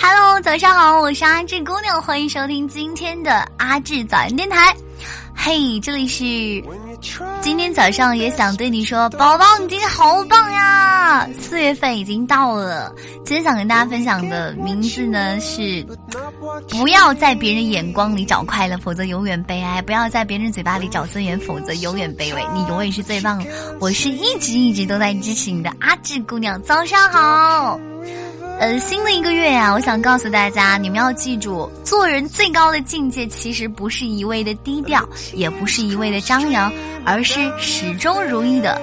Hello，早上好，我是阿志姑娘，欢迎收听今天的阿志早安电台。嘿，这里是今天早上也想对你说，宝宝，你今天好棒呀！四月份已经到了，今天想跟大家分享的名字呢是：不要在别人眼光里找快乐，否则永远悲哀；不要在别人嘴巴里找尊严，否则永远卑微。你永远是最棒的。我是一直一直都在支持你的阿志姑娘，早上好。呃，新的一个月呀，我想告诉大家，你们要记住，做人最高的境界，其实不是一味的低调，也不是一味的张扬，而是始终如一的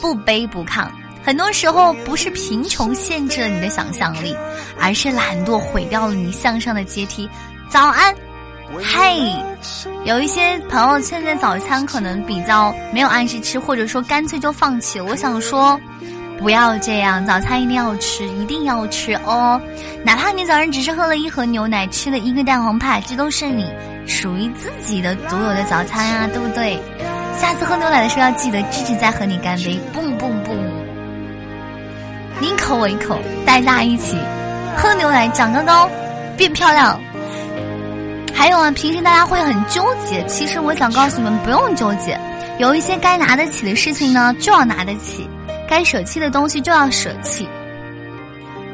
不卑不亢。很多时候，不是贫穷限制了你的想象力，而是懒惰毁掉了你向上的阶梯。早安，嘿，有一些朋友现在早餐可能比较没有按时吃，或者说干脆就放弃了。我想说。不要这样，早餐一定要吃，一定要吃哦！哪怕你早上只是喝了一盒牛奶，吃了一个蛋黄派，这都是你属于自己的独有的早餐啊，对不对？下次喝牛奶的时候要记得芝芝再和你干杯，蹦蹦蹦！你一口我一口，大家一起喝牛奶，长高高，变漂亮。还有啊，平时大家会很纠结，其实我想告诉你们，不用纠结，有一些该拿得起的事情呢，就要拿得起。该舍弃的东西就要舍弃。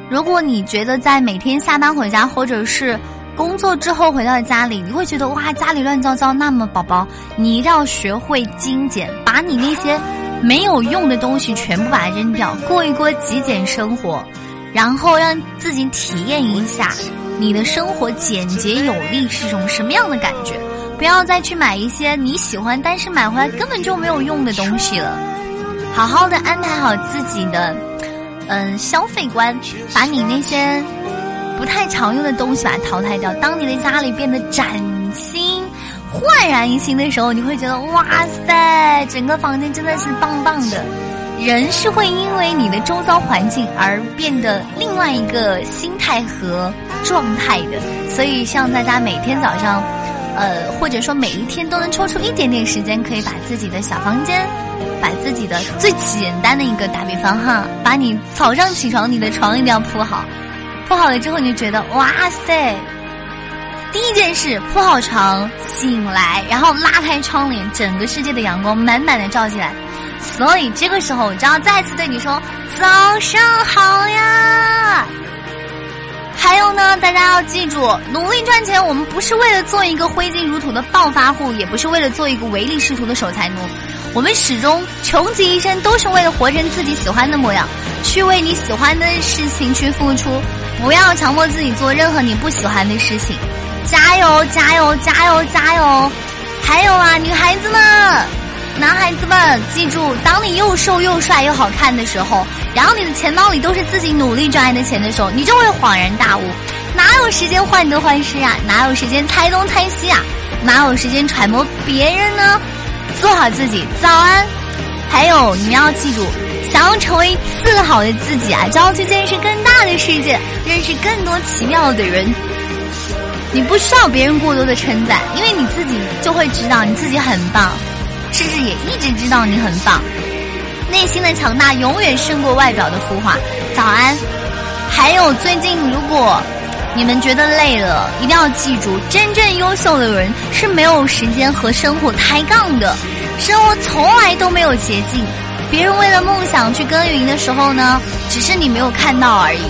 如果你觉得在每天下班回家，或者是工作之后回到家里，你会觉得哇家里乱糟糟，那么宝宝，你一定要学会精简，把你那些没有用的东西全部把它扔掉，过一过极简生活，然后让自己体验一下你的生活简洁有力是一种什么样的感觉。不要再去买一些你喜欢，但是买回来根本就没有用的东西了。好好的安排好自己的，嗯，消费观，把你那些不太常用的东西把它淘汰掉。当你的家里变得崭新、焕然一新的时候，你会觉得哇塞，整个房间真的是棒棒的。人是会因为你的周遭环境而变得另外一个心态和状态的。所以，希望大家每天早上，呃，或者说每一天都能抽出一点点时间，可以把自己的小房间。把自己的最简单的一个打比方哈，把你早上起床，你的床一定要铺好，铺好了之后你就觉得哇塞，第一件事铺好床，醒来，然后拉开窗帘，整个世界的阳光满满的照进来，所以这个时候我就要再次对你说早上好呀。还有呢，大家要记住，努力赚钱，我们不是为了做一个挥金如土的暴发户，也不是为了做一个唯利是图的守财奴。我们始终穷极一生都是为了活成自己喜欢的模样，去为你喜欢的事情去付出，不要强迫自己做任何你不喜欢的事情。加油，加油，加油，加油！还有啊，女孩子们、男孩子们，记住，当你又瘦又帅又好看的时候，然后你的钱包里都是自己努力赚来的钱的时候，你就会恍然大悟，哪有时间患得患失啊？哪有时间猜东猜西啊？哪有时间揣摩别人呢？做好自己，早安。还有，你们要记住，想要成为更好的自己啊，就要去见识更大的世界，认识更多奇妙的人。你不需要别人过多的称赞，因为你自己就会知道你自己很棒。甚至也一直知道你很棒。内心的强大永远胜过外表的浮华。早安。还有，最近如果。你们觉得累了，一定要记住，真正优秀的人是没有时间和生活抬杠的，生活从来都没有捷径。别人为了梦想去耕耘的时候呢，只是你没有看到而已。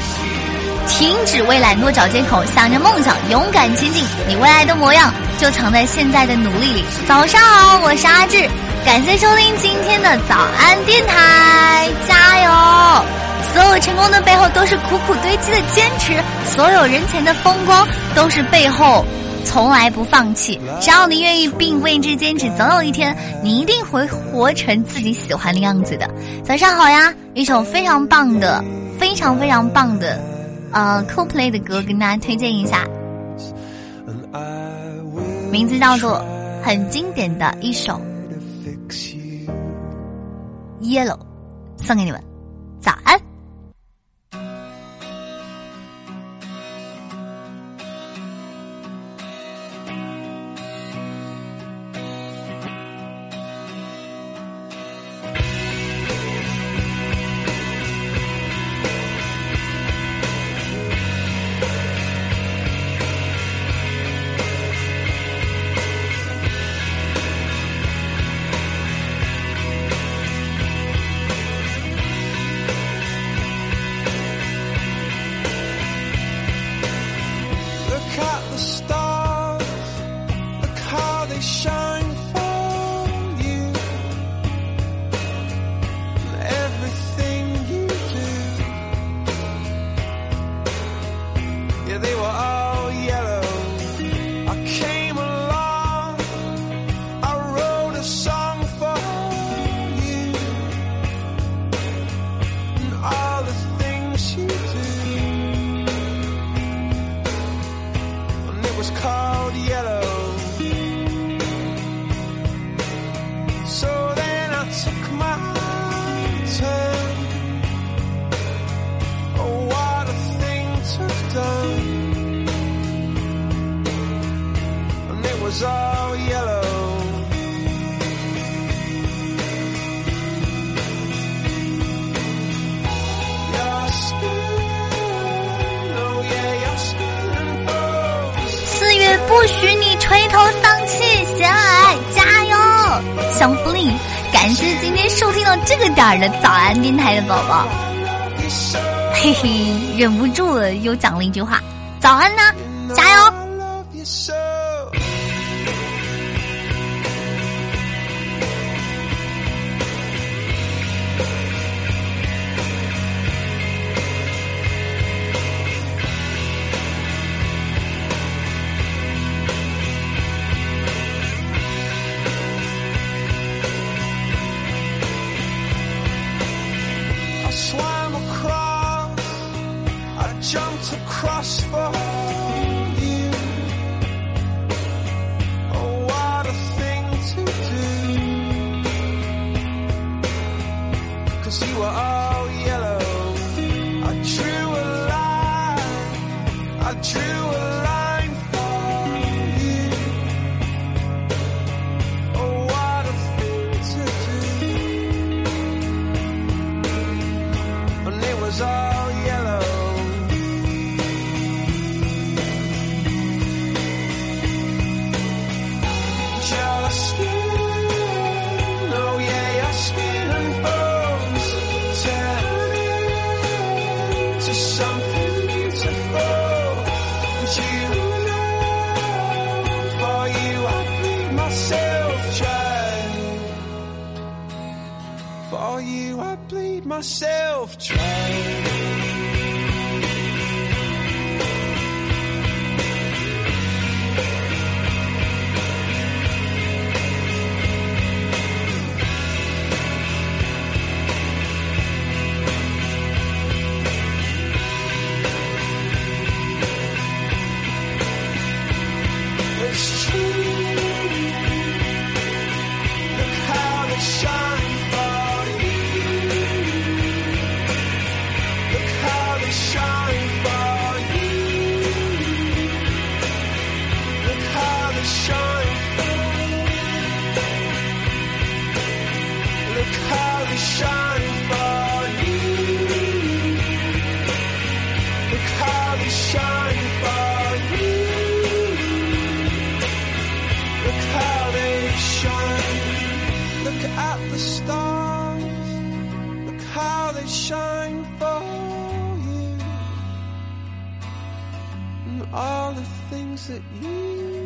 停止为懒惰找借口，想着梦想，勇敢前进，你未来的模样就藏在现在的努力里。早上好，我是阿志，感谢收听今天的早安电台，加油！所有成功的背后都是苦苦堆积的坚持，所有人前的风光都是背后从来不放弃。只要你愿意并为之坚持，总有一天你一定会活成自己喜欢的样子的。早上好呀，一首非常棒的、非常非常棒的，呃，Coldplay 的歌跟大家推荐一下，名字叫做很经典的一首《Yellow》，送给你们，早安。四月不许你垂头丧气，咸来加油，小福令！感谢今天收听到这个点儿的早安电台的宝宝。嘿嘿，忍不住了，又讲了一句话：早安呢，加油。Cause you are all something beautiful. You know, for you I'd myself, child. For you I bleed myself. Christian. Trying. the stars, look how they shine for you. And all the things that you.